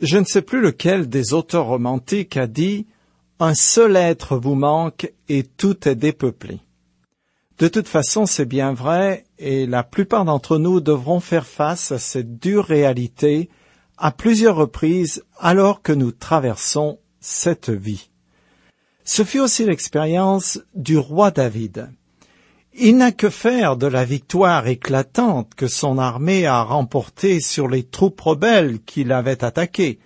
Je ne sais plus lequel des auteurs romantiques a dit Un seul être vous manque et tout est dépeuplé. De toute façon, c'est bien vrai, et la plupart d'entre nous devront faire face à cette dure réalité à plusieurs reprises alors que nous traversons cette vie. Ce fut aussi l'expérience du roi David. Il n'a que faire de la victoire éclatante que son armée a remportée sur les troupes rebelles qui l'avaient attaqué.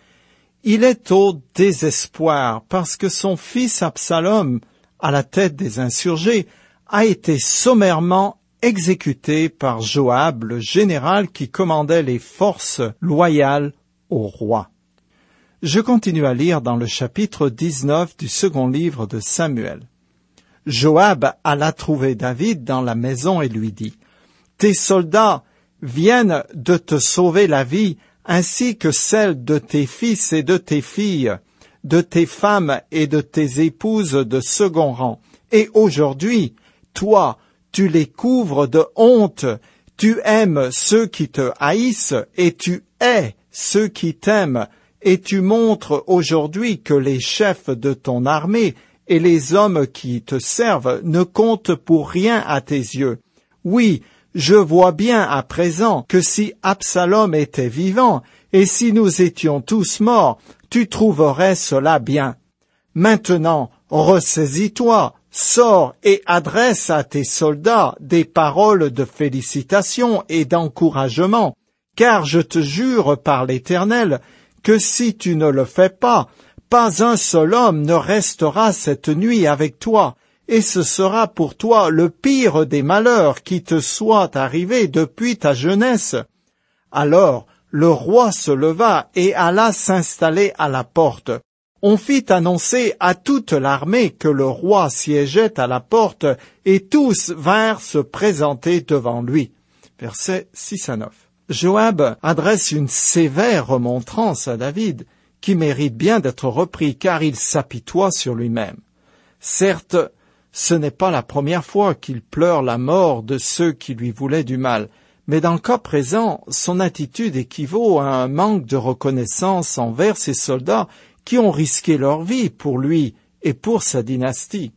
Il est au désespoir parce que son fils Absalom, à la tête des insurgés, a été sommairement exécuté par Joab, le général qui commandait les forces loyales au roi. Je continue à lire dans le chapitre 19 du second livre de Samuel. Joab alla trouver David dans la maison et lui dit, Tes soldats viennent de te sauver la vie, ainsi que celle de tes fils et de tes filles, de tes femmes et de tes épouses de second rang. Et aujourd'hui, toi, tu les couvres de honte, tu aimes ceux qui te haïssent et tu hais ceux qui t'aiment, et tu montres aujourd'hui que les chefs de ton armée et les hommes qui te servent ne comptent pour rien à tes yeux. Oui, je vois bien à présent que si Absalom était vivant, et si nous étions tous morts, tu trouverais cela bien. Maintenant, ressaisis-toi, sors et adresse à tes soldats des paroles de félicitations et d'encouragement, car je te jure par l'Éternel que si tu ne le fais pas, pas un seul homme ne restera cette nuit avec toi, et ce sera pour toi le pire des malheurs qui te soit arrivé depuis ta jeunesse. Alors le roi se leva et alla s'installer à la porte. On fit annoncer à toute l'armée que le roi siégeait à la porte, et tous vinrent se présenter devant lui. Versets 6 à 9. Joab adresse une sévère remontrance à David, qui mérite bien d'être repris car il s'apitoie sur lui-même. Certes, ce n'est pas la première fois qu'il pleure la mort de ceux qui lui voulaient du mal, mais dans le cas présent, son attitude équivaut à un manque de reconnaissance envers ses soldats qui ont risqué leur vie pour lui et pour sa dynastie.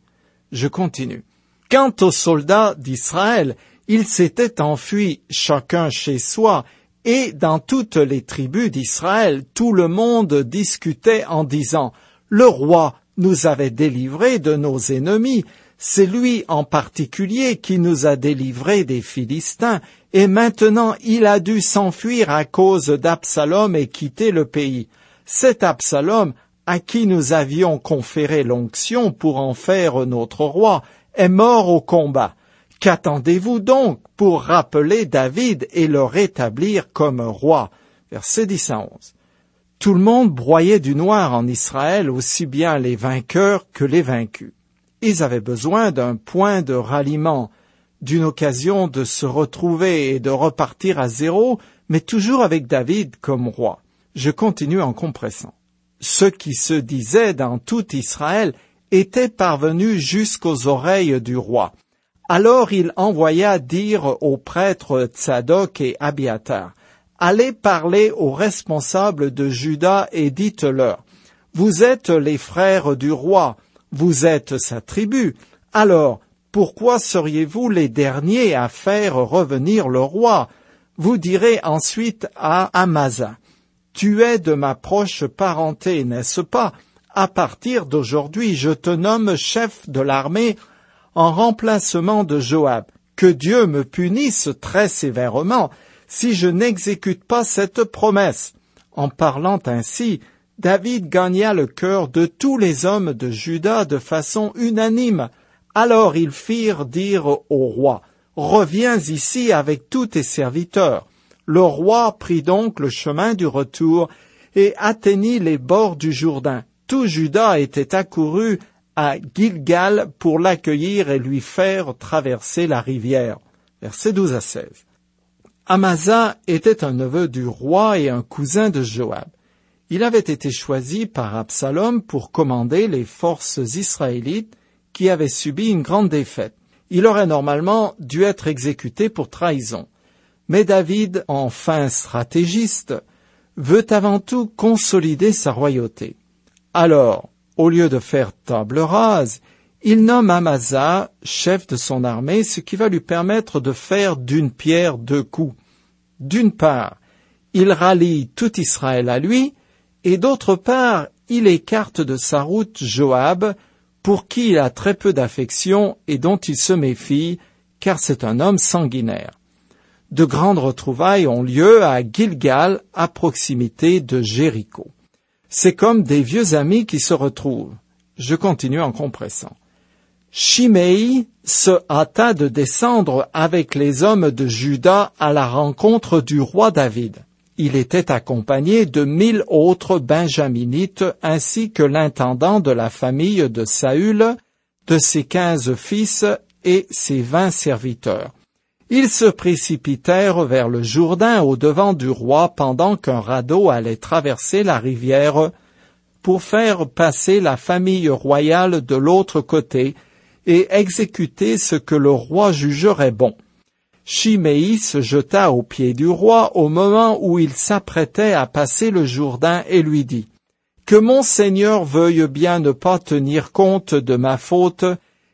Je continue. Quant aux soldats d'Israël, ils s'étaient enfuis chacun chez soi et dans toutes les tribus d'Israël, tout le monde discutait en disant Le roi nous avait délivrés de nos ennemis, c'est lui en particulier qui nous a délivrés des Philistins, et maintenant il a dû s'enfuir à cause d'Absalom et quitter le pays. Cet Absalom, à qui nous avions conféré l'onction pour en faire notre roi, est mort au combat. Qu'attendez-vous donc pour rappeler David et le rétablir comme roi? Verset 10 à 11. Tout le monde broyait du noir en Israël, aussi bien les vainqueurs que les vaincus. Ils avaient besoin d'un point de ralliement, d'une occasion de se retrouver et de repartir à zéro, mais toujours avec David comme roi. Je continue en compressant. Ce qui se disait dans tout Israël était parvenu jusqu'aux oreilles du roi. Alors il envoya dire aux prêtres Tzadok et Abiatar, Allez parler aux responsables de Juda et dites-leur, Vous êtes les frères du roi, vous êtes sa tribu, alors pourquoi seriez-vous les derniers à faire revenir le roi? Vous direz ensuite à Amasa, Tu es de ma proche parenté, n'est-ce pas? À partir d'aujourd'hui, je te nomme chef de l'armée en remplacement de Joab. Que Dieu me punisse très sévèrement si je n'exécute pas cette promesse. En parlant ainsi, David gagna le cœur de tous les hommes de Juda de façon unanime. Alors ils firent dire au roi, Reviens ici avec tous tes serviteurs. Le roi prit donc le chemin du retour et atteignit les bords du Jourdain. Tout Juda était accouru à Gilgal pour l'accueillir et lui faire traverser la rivière. Versets 12 à 16. Amasa était un neveu du roi et un cousin de Joab. Il avait été choisi par Absalom pour commander les forces israélites qui avaient subi une grande défaite. Il aurait normalement dû être exécuté pour trahison. Mais David, en fin stratégiste, veut avant tout consolider sa royauté. Alors, au lieu de faire table rase, il nomme Amasa chef de son armée, ce qui va lui permettre de faire d'une pierre deux coups. D'une part, il rallie tout Israël à lui, et d'autre part, il écarte de sa route Joab, pour qui il a très peu d'affection et dont il se méfie, car c'est un homme sanguinaire. De grandes retrouvailles ont lieu à Gilgal, à proximité de Jéricho. C'est comme des vieux amis qui se retrouvent. Je continue en compressant. Shimei se hâta de descendre avec les hommes de Juda à la rencontre du roi David. Il était accompagné de mille autres benjaminites ainsi que l'intendant de la famille de Saül, de ses quinze fils et ses vingt serviteurs. Ils se précipitèrent vers le Jourdain au devant du roi pendant qu'un radeau allait traverser la rivière pour faire passer la famille royale de l'autre côté et exécuter ce que le roi jugerait bon. Chiméi se jeta aux pieds du roi au moment où il s'apprêtait à passer le Jourdain et lui dit Que mon Seigneur veuille bien ne pas tenir compte de ma faute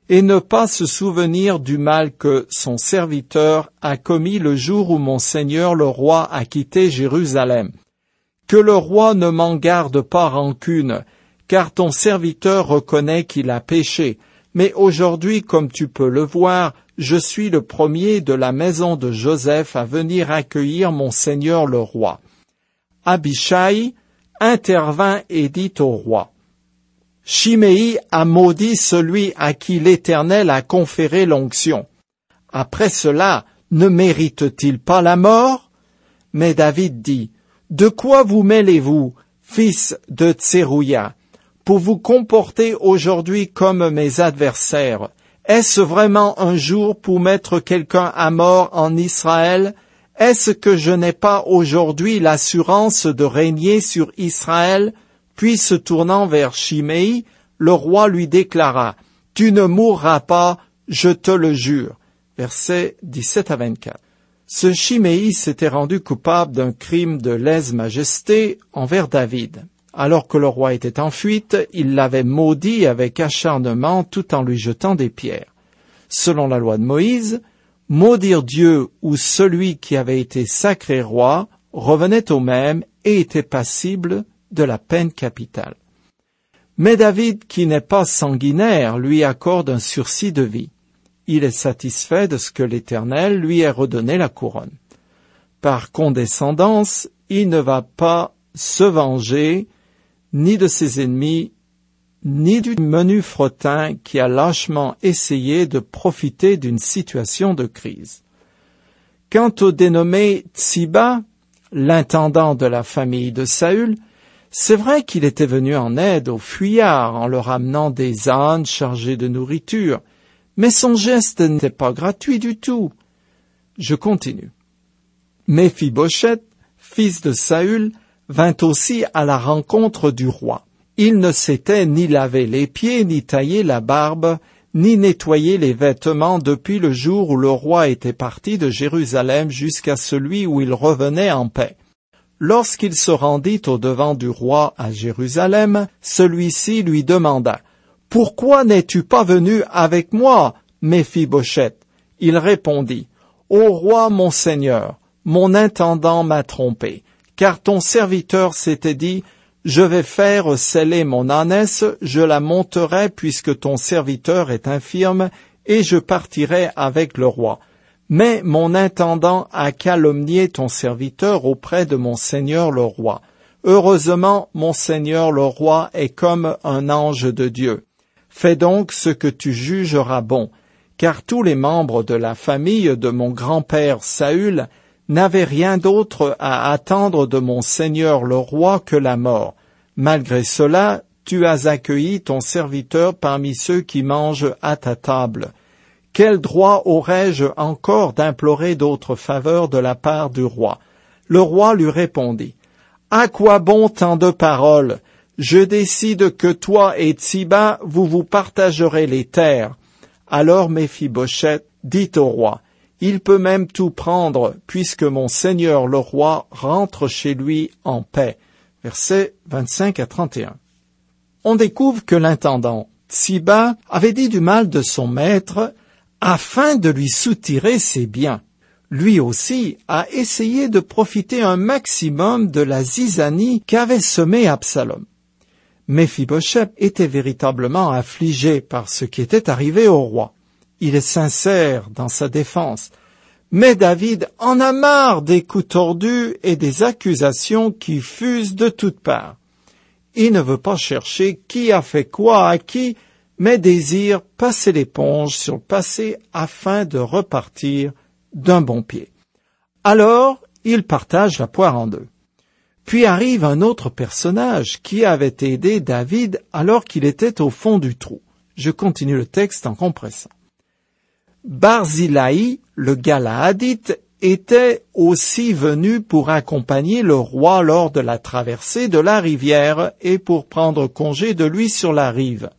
et ne pas se souvenir du mal que son serviteur a commis le jour où mon Seigneur le roi a quitté Jérusalem. Que le roi ne m'en garde pas rancune, car ton serviteur reconnaît qu'il a péché, mais aujourd'hui, comme tu peux le voir, je suis le premier de la maison de Joseph à venir accueillir mon seigneur le roi. Abishai intervint et dit au roi, Chiméi a maudit celui à qui l'Éternel a conféré l'onction. Après cela, ne mérite-t-il pas la mort? Mais David dit, De quoi vous mêlez-vous, fils de Tserouya, pour vous comporter aujourd'hui comme mes adversaires? Est-ce vraiment un jour pour mettre quelqu'un à mort en Israël? Est-ce que je n'ai pas aujourd'hui l'assurance de régner sur Israël? Puis se tournant vers Shimei, le roi lui déclara, Tu ne mourras pas, je te le jure. Versets 17 à 24. Ce Shimei s'était rendu coupable d'un crime de lèse-majesté envers David. Alors que le roi était en fuite, il l'avait maudit avec acharnement tout en lui jetant des pierres. Selon la loi de Moïse, maudire Dieu ou celui qui avait été sacré roi revenait au même et était passible de la peine capitale. Mais David, qui n'est pas sanguinaire, lui accorde un sursis de vie. Il est satisfait de ce que l'Éternel lui ait redonné la couronne. Par condescendance, il ne va pas se venger ni de ses ennemis, ni du menu frottin qui a lâchement essayé de profiter d'une situation de crise. Quant au dénommé Tsiba, l'intendant de la famille de Saül, c'est vrai qu'il était venu en aide aux fuyards en leur amenant des ânes chargés de nourriture, mais son geste n'était pas gratuit du tout. Je continue. Méphibosheth, fils de Saül, vint aussi à la rencontre du roi. Il ne s'était ni lavé les pieds, ni taillé la barbe, ni nettoyé les vêtements depuis le jour où le roi était parti de Jérusalem jusqu'à celui où il revenait en paix. Lorsqu'il se rendit au devant du roi à Jérusalem, celui-ci lui demanda Pourquoi n'es-tu pas venu avec moi, Méphibosheth? Il répondit Ô roi mon seigneur, mon intendant m'a trompé car ton serviteur s'était dit, je vais faire sceller mon ânesse, je la monterai puisque ton serviteur est infirme, et je partirai avec le roi. Mais mon intendant a calomnié ton serviteur auprès de mon seigneur le roi. Heureusement, mon seigneur le roi est comme un ange de Dieu. Fais donc ce que tu jugeras bon, car tous les membres de la famille de mon grand-père Saül n'avait rien d'autre à attendre de mon Seigneur le roi que la mort. Malgré cela, tu as accueilli ton serviteur parmi ceux qui mangent à ta table. Quel droit aurais-je encore d'implorer d'autres faveurs de la part du roi? Le roi lui répondit. À quoi bon tant de paroles? Je décide que toi et Tsiba, vous vous partagerez les terres. Alors Méphibosheth dit au roi, Il peut même tout prendre, puisque mon Seigneur le roi rentre chez lui en paix. Versets 25 à 31. On découvre que l'intendant Tsiba avait dit du mal de son maître afin de lui soutirer ses biens. Lui aussi a essayé de profiter un maximum de la zizanie qu'avait semé Absalom. Mephibosheth était véritablement affligé par ce qui était arrivé au roi. Il est sincère dans sa défense. Mais David en a marre des coups tordus et des accusations qui fusent de toutes parts. Il ne veut pas chercher qui a fait quoi à qui, mais désire passer l'éponge sur le passé afin de repartir d'un bon pied. Alors, il partage la poire en deux. Puis arrive un autre personnage qui avait aidé David alors qu'il était au fond du trou. Je continue le texte en compressant. Barzilai, le Galaadite, était aussi venu pour accompagner le roi lors de la traversée de la rivière et pour prendre congé de lui sur la rive.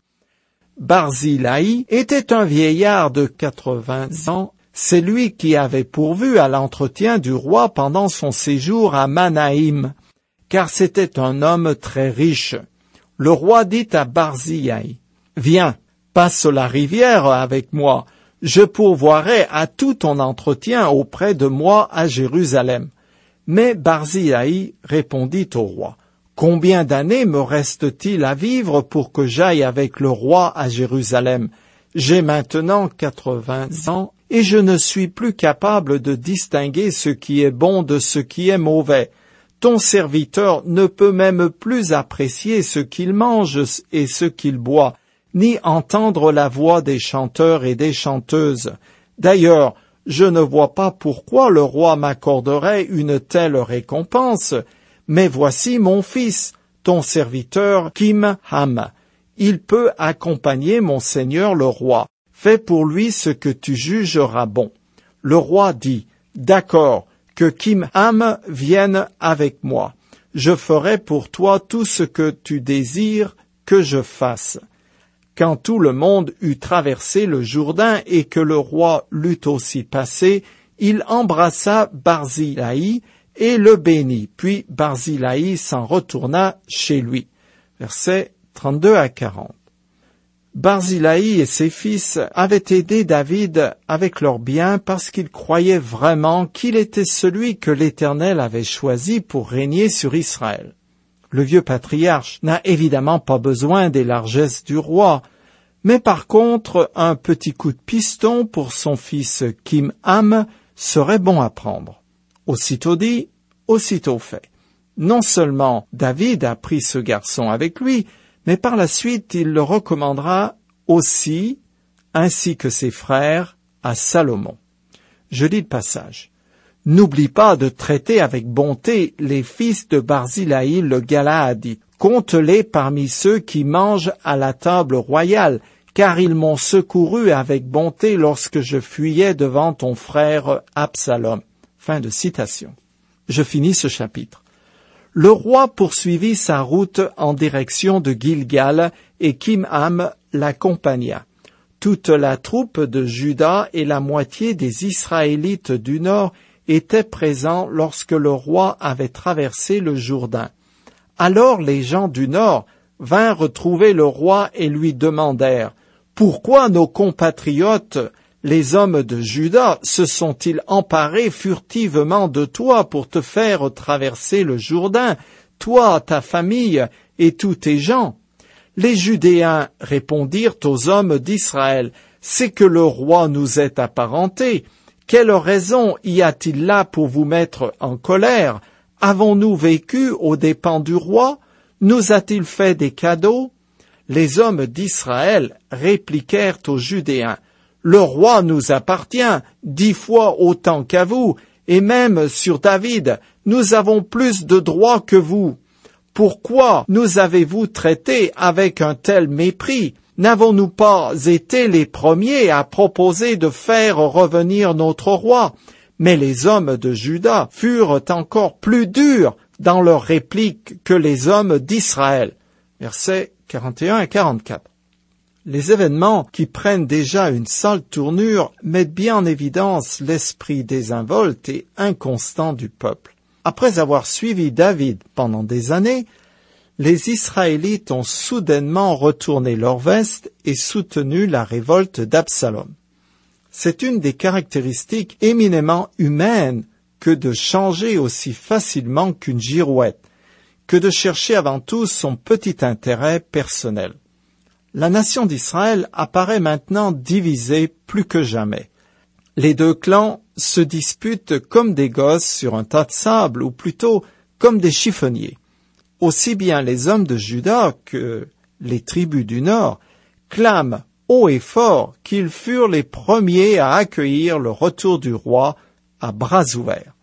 Barzilai était un vieillard de quatre-vingts ans c'est lui qui avait pourvu à l'entretien du roi pendant son séjour à Manaïm, car c'était un homme très riche. Le roi dit à Barzillai, Viens, passe la rivière avec moi, je pourvoirai à tout ton entretien auprès de moi à Jérusalem. Mais Barzillai répondit au roi, Combien d'années me reste-t-il à vivre pour que j'aille avec le roi à Jérusalem? J'ai maintenant quatre-vingts ans et je ne suis plus capable de distinguer ce qui est bon de ce qui est mauvais. Ton serviteur ne peut même plus apprécier ce qu'il mange et ce qu'il boit, ni entendre la voix des chanteurs et des chanteuses. D'ailleurs, je ne vois pas pourquoi le roi m'accorderait une telle récompense. Mais voici mon fils, ton serviteur Kim Ham. Il peut accompagner mon seigneur le roi. Fais pour lui ce que tu jugeras bon. Le roi dit, D'accord, que Kim Ham vienne avec moi. Je ferai pour toi tout ce que tu désires que je fasse. Quand tout le monde eut traversé le Jourdain et que le roi l'eut aussi passé, il embrassa Barzillai et le bénit. Puis Barzillai s'en retourna chez lui. Verset 32 à 40. Barzillai et ses fils avaient aidé David avec leurs biens parce qu'ils croyaient vraiment qu'il était celui que l'Éternel avait choisi pour régner sur Israël. Le vieux patriarche n'a évidemment pas besoin des largesses du roi, mais par contre un petit coup de piston pour son fils Kim Ham serait bon à prendre. Aussitôt dit, aussitôt fait. Non seulement David a pris ce garçon avec lui, mais par la suite il le recommandera aussi, ainsi que ses frères, à Salomon. Je lis le passage. N'oublie pas de traiter avec bonté les fils de Barzillai le Galaadite. Compte-les parmi ceux qui mangent à la table royale, car ils m'ont secouru avec bonté lorsque je fuyais devant ton frère Absalom. Fin de citation. Je finis ce chapitre le roi poursuivit sa route en direction de Gilgal et Kimham l'accompagna. Toute la troupe de Juda et la moitié des Israélites du nord étaient présents lorsque le roi avait traversé le Jourdain. Alors les gens du nord vinrent trouver le roi et lui demandèrent Pourquoi nos compatriotes les hommes de Juda se sont-ils emparés furtivement de toi pour te faire traverser le Jourdain, toi, ta famille et tous tes gens? Les Judéens répondirent aux hommes d'Israël, c'est que le roi nous est apparenté. Quelle raison y a-t-il là pour vous mettre en colère? Avons-nous vécu aux dépens du roi? Nous a-t-il fait des cadeaux? Les hommes d'Israël répliquèrent aux Judéens, le roi nous appartient dix fois autant qu'à vous, et même sur David, nous avons plus de droits que vous. Pourquoi nous avez-vous traités avec un tel mépris? N'avons-nous pas été les premiers à proposer de faire revenir notre roi? Mais les hommes de Juda furent encore plus durs dans leur réplique que les hommes d'Israël. Versets 41 et 44. Les événements qui prennent déjà une sale tournure mettent bien en évidence l'esprit désinvolte et inconstant du peuple. Après avoir suivi David pendant des années, les Israélites ont soudainement retourné leur veste et soutenu la révolte d'Absalom. C'est une des caractéristiques éminemment humaines que de changer aussi facilement qu'une girouette, que de chercher avant tout son petit intérêt personnel. La nation d'Israël apparaît maintenant divisée plus que jamais. Les deux clans se disputent comme des gosses sur un tas de sable, ou plutôt comme des chiffonniers. Aussi bien les hommes de Juda que les tribus du Nord clament haut et fort qu'ils furent les premiers à accueillir le retour du roi à bras ouverts.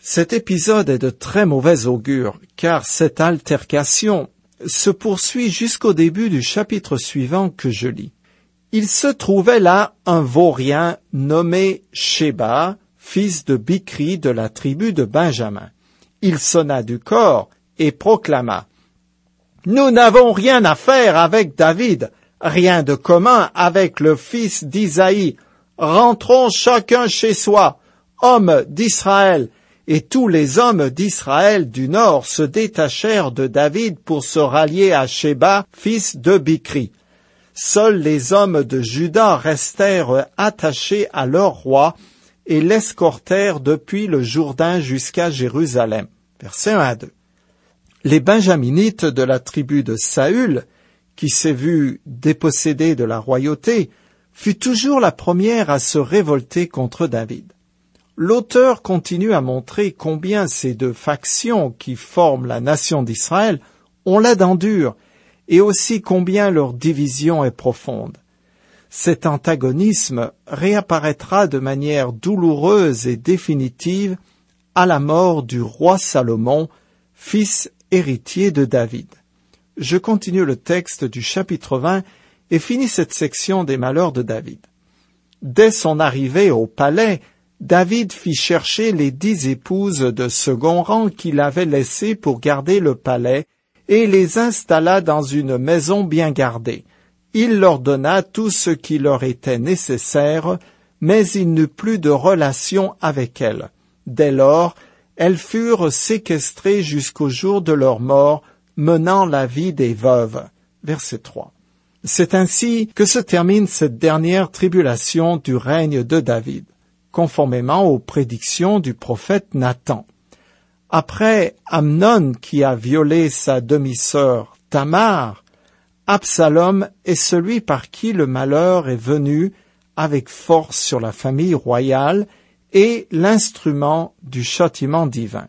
Cet épisode est de très mauvais augure, car cette altercation se poursuit jusqu'au début du chapitre suivant que je lis. Il se trouvait là un vaurien nommé Sheba, fils de Bikri de la tribu de Benjamin. Il sonna du corps et proclama Nous n'avons rien à faire avec David, rien de commun avec le fils d'Isaïe. Rentrons chacun chez soi, hommes d'Israël. Et tous les hommes d'Israël du nord se détachèrent de David pour se rallier à Sheba, fils de Bikri. Seuls les hommes de Juda restèrent attachés à leur roi et l'escortèrent depuis le Jourdain jusqu'à Jérusalem. Verset 1 à 2. Les Benjaminites de la tribu de Saül qui s'est vue dépossédée de la royauté, fut toujours la première à se révolter contre David. L'auteur continue à montrer combien ces deux factions qui forment la nation d'Israël ont la dent dure et aussi combien leur division est profonde. Cet antagonisme réapparaîtra de manière douloureuse et définitive à la mort du roi Salomon, fils héritier de David. Je continue le texte du chapitre 20 et finis cette section des malheurs de David. Dès son arrivée au palais, David fit chercher les dix épouses de second rang qu'il avait laissées pour garder le palais et les installa dans une maison bien gardée. Il leur donna tout ce qui leur était nécessaire, mais il n'eut plus de relation avec elles. Dès lors, elles furent séquestrées jusqu'au jour de leur mort menant la vie des veuves. Verset 3. C'est ainsi que se termine cette dernière tribulation du règne de David, conformément aux prédictions du prophète Nathan. Après Amnon qui a violé sa demi-sœur Tamar, Absalom est celui par qui le malheur est venu avec force sur la famille royale et l'instrument du châtiment divin.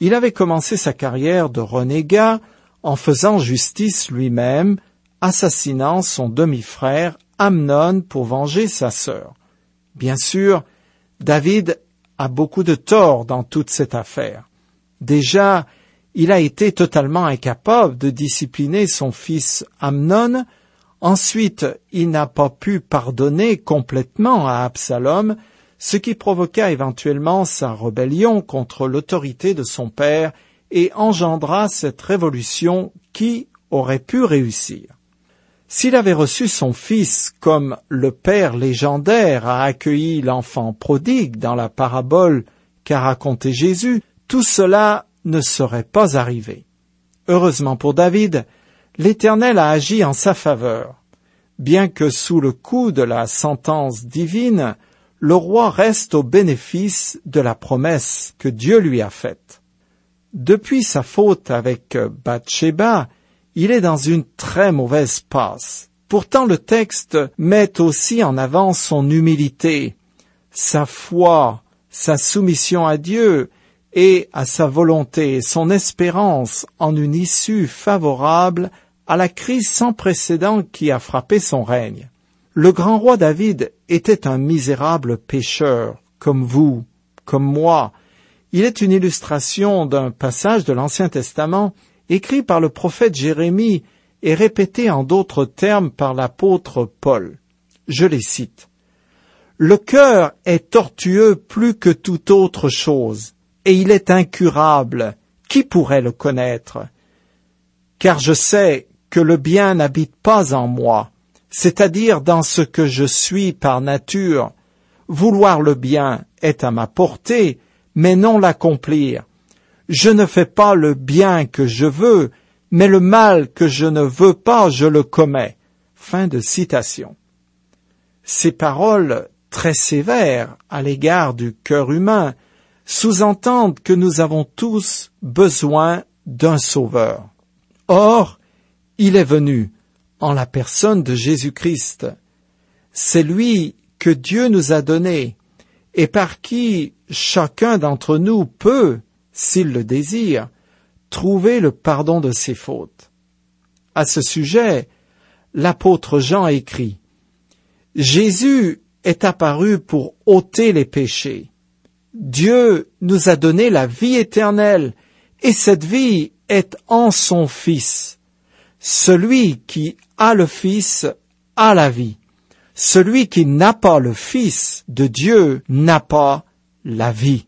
Il avait commencé sa carrière de renégat en faisant justice lui-même, assassinant son demi-frère Amnon pour venger sa sœur. Bien sûr, David a beaucoup de tort dans toute cette affaire. Déjà, il a été totalement incapable de discipliner son fils Amnon. Ensuite, il n'a pas pu pardonner complètement à Absalom ce qui provoqua éventuellement sa rébellion contre l'autorité de son père et engendra cette révolution qui aurait pu réussir. S'il avait reçu son fils comme le père légendaire a accueilli l'enfant prodigue dans la parabole qu'a raconté Jésus, tout cela ne serait pas arrivé. Heureusement pour David, l'Éternel a agi en sa faveur. Bien que sous le coup de la sentence divine, le roi reste au bénéfice de la promesse que Dieu lui a faite. Depuis sa faute avec Bathsheba, il est dans une très mauvaise passe. Pourtant le texte met aussi en avant son humilité, sa foi, sa soumission à Dieu et à sa volonté, son espérance en une issue favorable à la crise sans précédent qui a frappé son règne. Le grand roi David était un misérable pécheur, comme vous, comme moi. Il est une illustration d'un passage de l'Ancien Testament écrit par le prophète Jérémie et répété en d'autres termes par l'apôtre Paul. Je les cite. Le cœur est tortueux plus que toute autre chose, et il est incurable. Qui pourrait le connaître? Car je sais que le bien n'habite pas en moi, c'est-à-dire dans ce que je suis par nature. Vouloir le bien est à ma portée, mais non l'accomplir. Je ne fais pas le bien que je veux, mais le mal que je ne veux pas, je le commets. Fin de citation. Ces paroles très sévères à l'égard du cœur humain sous-entendent que nous avons tous besoin d'un sauveur. Or, il est venu en la personne de Jésus-Christ. C'est lui que Dieu nous a donné et par qui chacun d'entre nous peut, s'il le désire, trouver le pardon de ses fautes. À ce sujet, l'apôtre Jean écrit Jésus est apparu pour ôter les péchés. Dieu nous a donné la vie éternelle, et cette vie est en son Fils. Celui qui a le Fils a la vie. Celui qui n'a pas le Fils de Dieu n'a pas la vie.